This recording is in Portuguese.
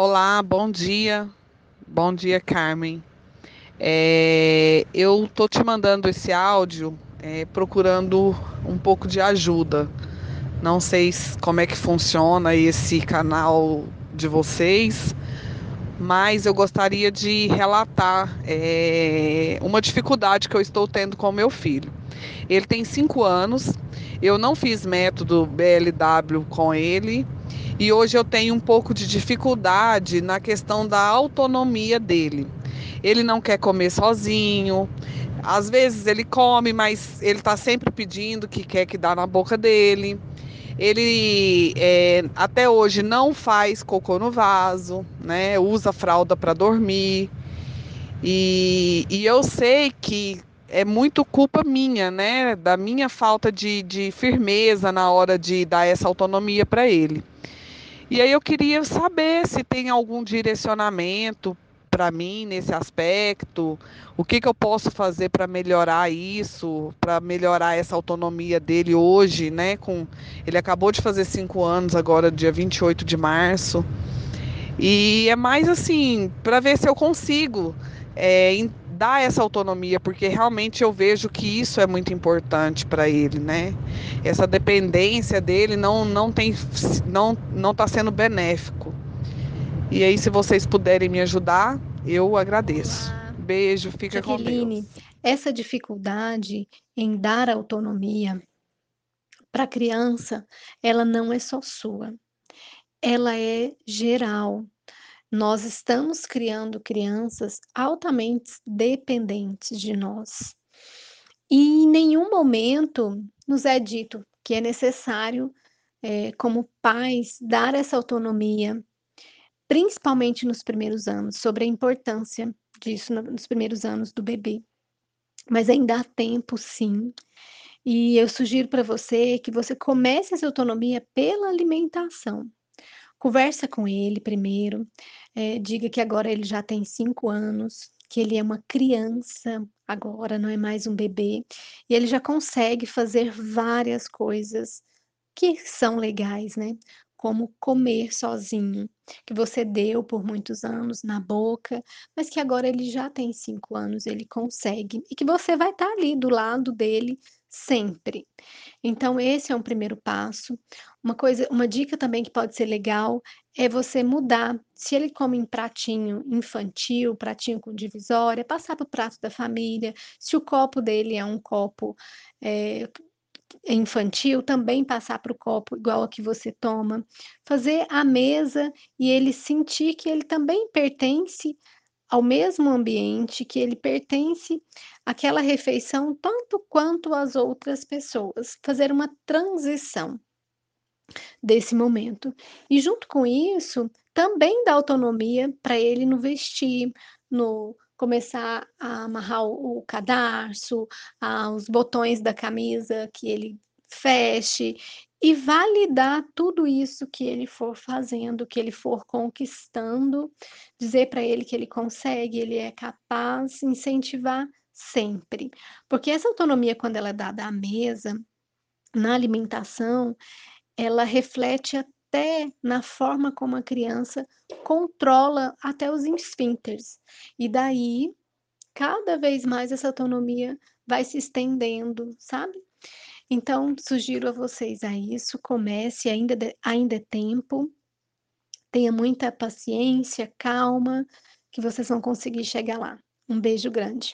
Olá, bom dia. Bom dia, Carmen. É, eu tô te mandando esse áudio é, procurando um pouco de ajuda. Não sei como é que funciona esse canal de vocês, mas eu gostaria de relatar é, uma dificuldade que eu estou tendo com meu filho. Ele tem cinco anos, eu não fiz método BLW com ele e hoje eu tenho um pouco de dificuldade na questão da autonomia dele. Ele não quer comer sozinho. Às vezes ele come, mas ele está sempre pedindo que quer que dá na boca dele. Ele é, até hoje não faz cocô no vaso, né? Usa fralda para dormir. E, e eu sei que é muito culpa minha, né? Da minha falta de, de firmeza na hora de dar essa autonomia para ele. E aí eu queria saber se tem algum direcionamento para mim nesse aspecto? O que, que eu posso fazer para melhorar isso, para melhorar essa autonomia dele hoje, né? Com, ele acabou de fazer cinco anos, agora dia 28 de março. E é mais assim, para ver se eu consigo é, dar essa autonomia, porque realmente eu vejo que isso é muito importante para ele, né? Essa dependência dele não não tem não não está sendo benéfico. E aí, se vocês puderem me ajudar, eu agradeço. Olá. Beijo, fica Jaqueline, com Deus. Essa dificuldade em dar autonomia para a criança, ela não é só sua. Ela é geral. Nós estamos criando crianças altamente dependentes de nós. E em nenhum momento nos é dito que é necessário, é, como pais, dar essa autonomia principalmente nos primeiros anos, sobre a importância disso nos primeiros anos do bebê. Mas ainda há tempo, sim. E eu sugiro para você que você comece essa autonomia pela alimentação. Conversa com ele primeiro, é, diga que agora ele já tem cinco anos, que ele é uma criança agora, não é mais um bebê, e ele já consegue fazer várias coisas que são legais, né? como comer sozinho, que você deu por muitos anos na boca, mas que agora ele já tem cinco anos, ele consegue, e que você vai estar ali do lado dele sempre. Então, esse é um primeiro passo. Uma coisa, uma dica também que pode ser legal é você mudar. Se ele come em pratinho infantil, pratinho com divisória, passar para o prato da família. Se o copo dele é um copo é, infantil também passar para o copo igual a que você toma, fazer a mesa e ele sentir que ele também pertence ao mesmo ambiente, que ele pertence àquela refeição tanto quanto as outras pessoas, fazer uma transição desse momento. E junto com isso, também dá autonomia para ele no vestir, no começar a amarrar o, o cadarço, ah, os botões da camisa que ele feche e validar tudo isso que ele for fazendo, que ele for conquistando, dizer para ele que ele consegue, ele é capaz, incentivar sempre. Porque essa autonomia, quando ela é dada à mesa, na alimentação, ela reflete até na forma como a criança controla até os esfínteres. E daí, cada vez mais essa autonomia vai se estendendo, sabe? Então, sugiro a vocês a isso, comece, ainda, de, ainda é tempo, tenha muita paciência, calma, que vocês vão conseguir chegar lá. Um beijo grande.